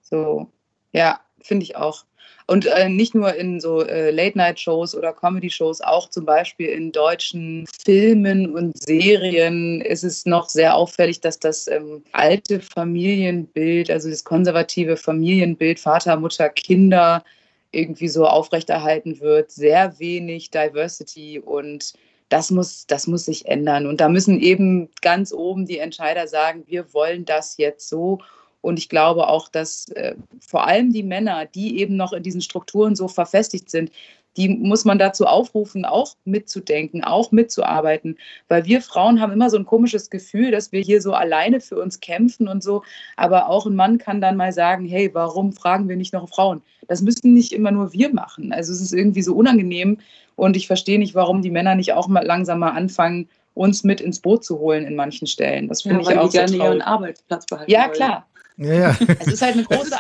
So, ja, finde ich auch. Und äh, nicht nur in so äh, Late-Night-Shows oder Comedy-Shows, auch zum Beispiel in deutschen Filmen und Serien ist es noch sehr auffällig, dass das ähm, alte Familienbild, also das konservative Familienbild, Vater, Mutter, Kinder, irgendwie so aufrechterhalten wird. Sehr wenig Diversity und das muss, das muss sich ändern. Und da müssen eben ganz oben die Entscheider sagen, wir wollen das jetzt so und ich glaube auch, dass äh, vor allem die Männer, die eben noch in diesen Strukturen so verfestigt sind, die muss man dazu aufrufen, auch mitzudenken, auch mitzuarbeiten. Weil wir Frauen haben immer so ein komisches Gefühl, dass wir hier so alleine für uns kämpfen und so. Aber auch ein Mann kann dann mal sagen, hey, warum fragen wir nicht noch Frauen? Das müssen nicht immer nur wir machen. Also es ist irgendwie so unangenehm. Und ich verstehe nicht, warum die Männer nicht auch mal langsam mal anfangen, uns mit ins Boot zu holen in manchen Stellen. Das finde ja, ich auch die gerne ihren Arbeitsplatz behalten. Ja, klar. Ja, ja. Es ist halt eine große.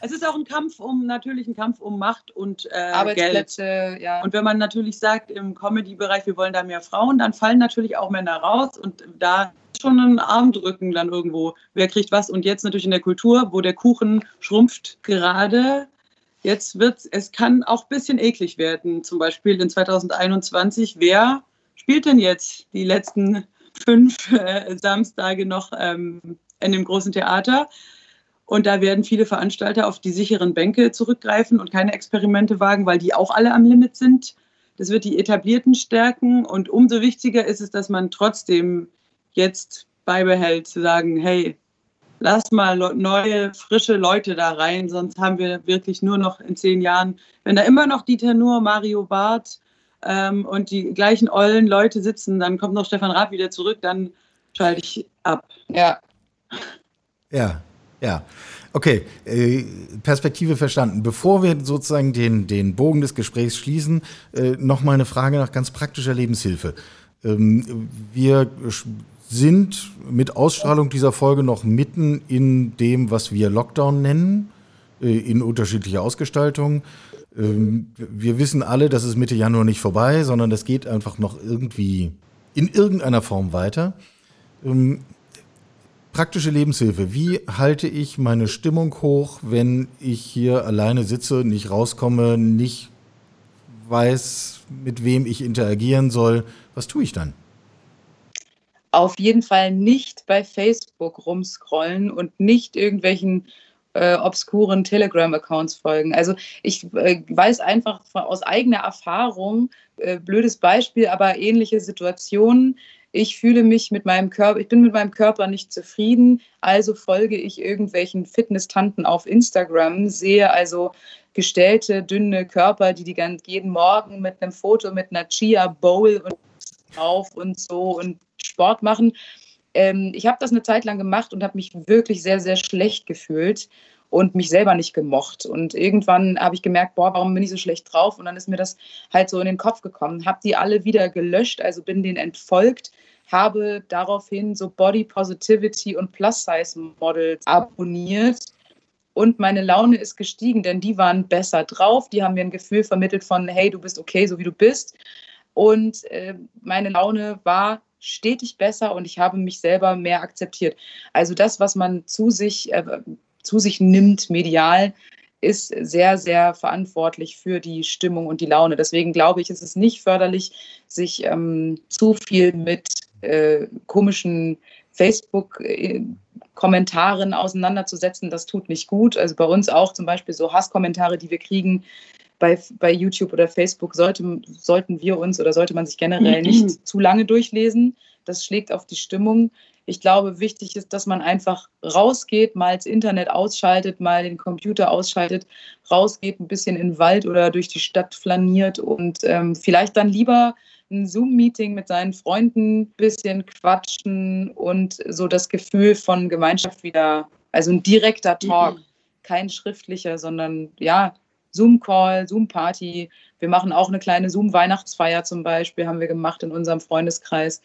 Es ist auch ein Kampf um natürlich ein Kampf um Macht und äh, Arbeitsplätze, Geld. ja. Und wenn man natürlich sagt im Comedy-Bereich, wir wollen da mehr Frauen, dann fallen natürlich auch Männer raus und da ist schon ein Armdrücken dann irgendwo. Wer kriegt was? Und jetzt natürlich in der Kultur, wo der Kuchen schrumpft gerade. Jetzt wird es kann auch ein bisschen eklig werden. Zum Beispiel in 2021. Wer spielt denn jetzt die letzten fünf äh, Samstage noch ähm, in dem großen Theater. Und da werden viele Veranstalter auf die sicheren Bänke zurückgreifen und keine Experimente wagen, weil die auch alle am Limit sind. Das wird die etablierten stärken. Und umso wichtiger ist es, dass man trotzdem jetzt beibehält, zu sagen, hey, lass mal neue, frische Leute da rein, sonst haben wir wirklich nur noch in zehn Jahren, wenn da immer noch Dieter Nuhr, Mario Barth ähm, und die gleichen ollen Leute sitzen, dann kommt noch Stefan Raab wieder zurück, dann schalte ich ab. Ja, ja, ja. Okay, äh, Perspektive verstanden. Bevor wir sozusagen den, den Bogen des Gesprächs schließen, äh, noch mal eine Frage nach ganz praktischer Lebenshilfe. Ähm, wir sind mit Ausstrahlung dieser Folge noch mitten in dem, was wir Lockdown nennen, äh, in unterschiedlicher Ausgestaltung. Ähm, wir wissen alle, dass es Mitte Januar nicht vorbei, sondern das geht einfach noch irgendwie in irgendeiner Form weiter. Praktische Lebenshilfe. Wie halte ich meine Stimmung hoch, wenn ich hier alleine sitze, nicht rauskomme, nicht weiß, mit wem ich interagieren soll? Was tue ich dann? Auf jeden Fall nicht bei Facebook rumscrollen und nicht irgendwelchen äh, obskuren Telegram-Accounts folgen. Also ich äh, weiß einfach aus eigener Erfahrung, äh, blödes Beispiel, aber ähnliche Situationen, ich fühle mich mit meinem Körper, ich bin mit meinem Körper nicht zufrieden, also folge ich irgendwelchen Fitness-Tanten auf Instagram, sehe also gestellte, dünne Körper, die, die ganz, jeden Morgen mit einem Foto mit einer Chia Bowl und drauf und so und Sport machen. Ähm, ich habe das eine Zeit lang gemacht und habe mich wirklich sehr, sehr schlecht gefühlt und mich selber nicht gemocht. Und irgendwann habe ich gemerkt, boah, warum bin ich so schlecht drauf? Und dann ist mir das halt so in den Kopf gekommen. Habe die alle wieder gelöscht, also bin denen entfolgt, habe daraufhin so Body Positivity und Plus-Size-Models abonniert. Und meine Laune ist gestiegen, denn die waren besser drauf. Die haben mir ein Gefühl vermittelt von, hey, du bist okay, so wie du bist. Und äh, meine Laune war stetig besser und ich habe mich selber mehr akzeptiert. Also das, was man zu sich äh, zu sich nimmt, medial, ist sehr, sehr verantwortlich für die Stimmung und die Laune. Deswegen glaube ich, ist es nicht förderlich, sich ähm, zu viel mit äh, komischen Facebook-Kommentaren auseinanderzusetzen. Das tut nicht gut. Also bei uns auch zum Beispiel so Hasskommentare, die wir kriegen bei, bei YouTube oder Facebook, sollte, sollten wir uns oder sollte man sich generell nicht zu lange durchlesen. Das schlägt auf die Stimmung Ich glaube, wichtig ist, dass man einfach rausgeht, mal das Internet ausschaltet, mal den Computer ausschaltet, rausgeht, ein bisschen in den Wald oder durch die Stadt flaniert und ähm, vielleicht dann lieber ein Zoom-Meeting mit seinen Freunden, ein bisschen quatschen und so das Gefühl von Gemeinschaft wieder, also ein direkter Talk, mhm. kein schriftlicher, sondern ja, Zoom-Call, Zoom-Party. Wir machen auch eine kleine Zoom-Weihnachtsfeier zum Beispiel, haben wir gemacht in unserem Freundeskreis.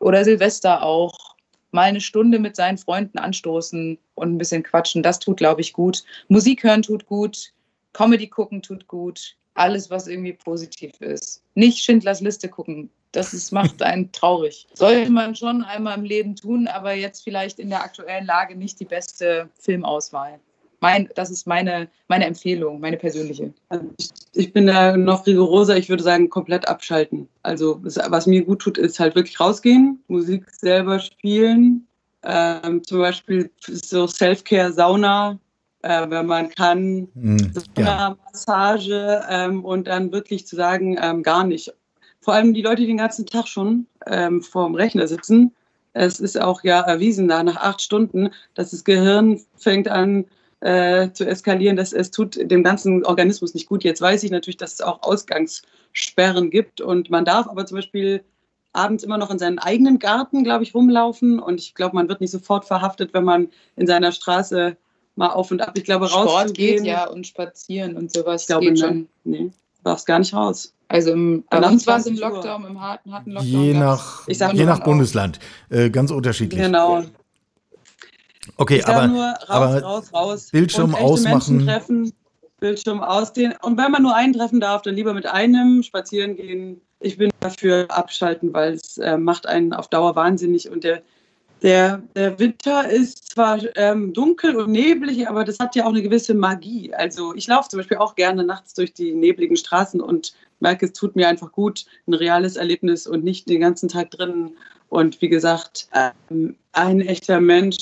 Oder Silvester auch. Mal eine Stunde mit seinen Freunden anstoßen und ein bisschen quatschen. Das tut, glaube ich, gut. Musik hören tut gut. Comedy gucken tut gut. Alles, was irgendwie positiv ist. Nicht Schindlers Liste gucken. Das ist, macht einen traurig. Sollte man schon einmal im Leben tun, aber jetzt vielleicht in der aktuellen Lage nicht die beste Filmauswahl mein, das ist meine, meine Empfehlung, meine persönliche. Ich, ich, bin da noch rigoroser. Ich würde sagen, komplett abschalten. Also, was mir gut tut, ist halt wirklich rausgehen, Musik selber spielen. Ähm, zum Beispiel so Self-Care, Sauna, äh, wenn man kann, mhm, Sauna, Massage ähm, und dann wirklich zu sagen, ähm, gar nicht. Vor allem die Leute, die den ganzen Tag schon ähm, vorm Rechner sitzen. Es ist auch ja erwiesen, da nach acht Stunden, dass das Gehirn fängt an, äh, zu eskalieren, dass es tut dem ganzen Organismus nicht gut. Jetzt weiß ich natürlich, dass es auch Ausgangssperren gibt und man darf aber zum Beispiel abends immer noch in seinen eigenen Garten, glaube ich, rumlaufen und ich glaube, man wird nicht sofort verhaftet, wenn man in seiner Straße mal auf und ab. Ich glaube, raus. Sport geht ja und spazieren und sowas. Ich glaube, geht ne, schon. Nee, du darfst gar nicht raus. Also im, bei uns war es im Lockdown, im harten, harten Lockdown. Je nach, je nach Bundesland. Äh, ganz unterschiedlich. Genau. Okay, ich aber, nur raus, aber raus, raus. Bildschirm ausmachen. Treffen, Bildschirm ausdehnen. Und wenn man nur einen treffen darf, dann lieber mit einem spazieren gehen. Ich bin dafür abschalten, weil es äh, macht einen auf Dauer wahnsinnig. Und der, der, der Winter ist zwar ähm, dunkel und neblig, aber das hat ja auch eine gewisse Magie. Also ich laufe zum Beispiel auch gerne nachts durch die nebligen Straßen und merke, es tut mir einfach gut, ein reales Erlebnis und nicht den ganzen Tag drin. Und wie gesagt, ähm, ein echter Mensch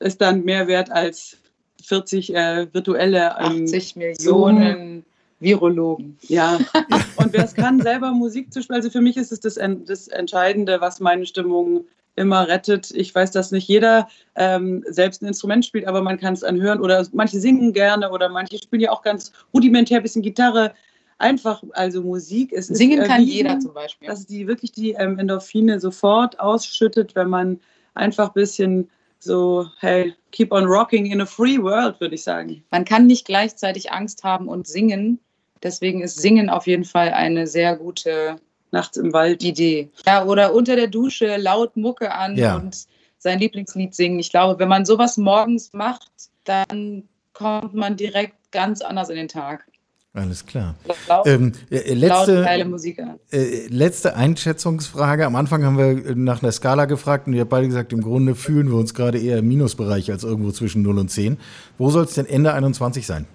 ist dann mehr wert als 40 äh, virtuelle. Ähm, 80 Millionen Virologen. Ja, und wer es kann, selber Musik zu spielen. Also für mich ist es das, das Entscheidende, was meine Stimmung immer rettet. Ich weiß, dass nicht jeder ähm, selbst ein Instrument spielt, aber man kann es anhören oder manche singen gerne oder manche spielen ja auch ganz rudimentär ein bisschen Gitarre. Einfach, also Musik ist. Singen ist, kann jeder zum Beispiel. Dass die wirklich die ähm, Endorphine sofort ausschüttet, wenn man einfach ein bisschen so, hey, keep on rocking in a free world, würde ich sagen. Man kann nicht gleichzeitig Angst haben und singen. Deswegen ist Singen auf jeden Fall eine sehr gute Nachts im Wald Idee. Ja, oder unter der Dusche laut Mucke an ja. und sein Lieblingslied singen. Ich glaube, wenn man sowas morgens macht, dann kommt man direkt ganz anders in den Tag. Alles klar. Laut, ähm, äh, letzte, äh, letzte Einschätzungsfrage. Am Anfang haben wir nach einer Skala gefragt und ihr habt beide gesagt, im Grunde fühlen wir uns gerade eher im Minusbereich als irgendwo zwischen 0 und 10. Wo soll es denn Ende 21 sein?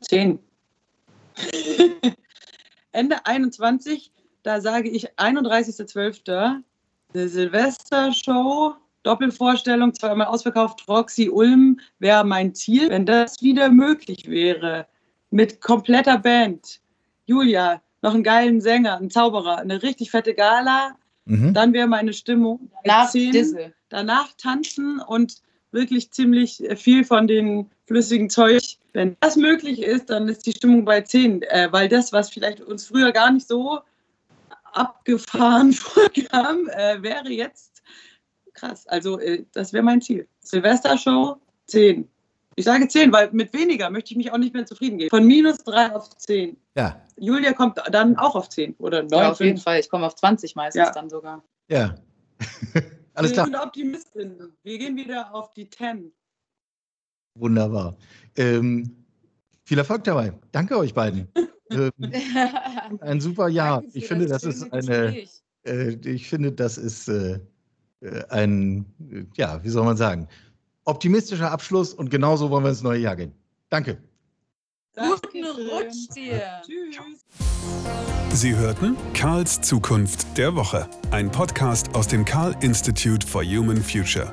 10. Ende 21, da sage ich 31.12. Eine Silvestershow, Doppelvorstellung, zweimal ausverkauft, Roxy Ulm wäre mein Ziel. Wenn das wieder möglich wäre, mit kompletter Band. Julia, noch einen geilen Sänger, einen Zauberer, eine richtig fette Gala. Mhm. Dann wäre meine Stimmung. Danach, danach tanzen und wirklich ziemlich viel von den flüssigen Zeug. Wenn das möglich ist, dann ist die Stimmung bei 10, äh, weil das, was vielleicht uns früher gar nicht so abgefahren vorkam, äh, wäre jetzt krass. Also äh, das wäre mein Ziel. Silvestershow 10. Ich sage 10, weil mit weniger möchte ich mich auch nicht mehr zufrieden geben. Von minus 3 auf 10. Ja. Julia kommt dann auch auf 10 oder 9. Ja, auf jeden Fall. Ich komme auf 20 meistens ja. dann sogar. Ja. Alles klar. Ich bin Optimistin. Wir gehen wieder auf die 10. Wunderbar. Ähm, viel Erfolg dabei. Danke euch beiden. ähm, ein super Jahr. Ich finde, das, das ist eine. Äh, ich finde, das ist äh, äh ein, äh, ja, wie soll man sagen, optimistischer Abschluss und genauso wollen wir ins neue Jahr gehen. Danke. Guten Rutsch dir. Tschüss. Sie hörten Karls Zukunft der Woche, ein Podcast aus dem Karl Institute for Human Future.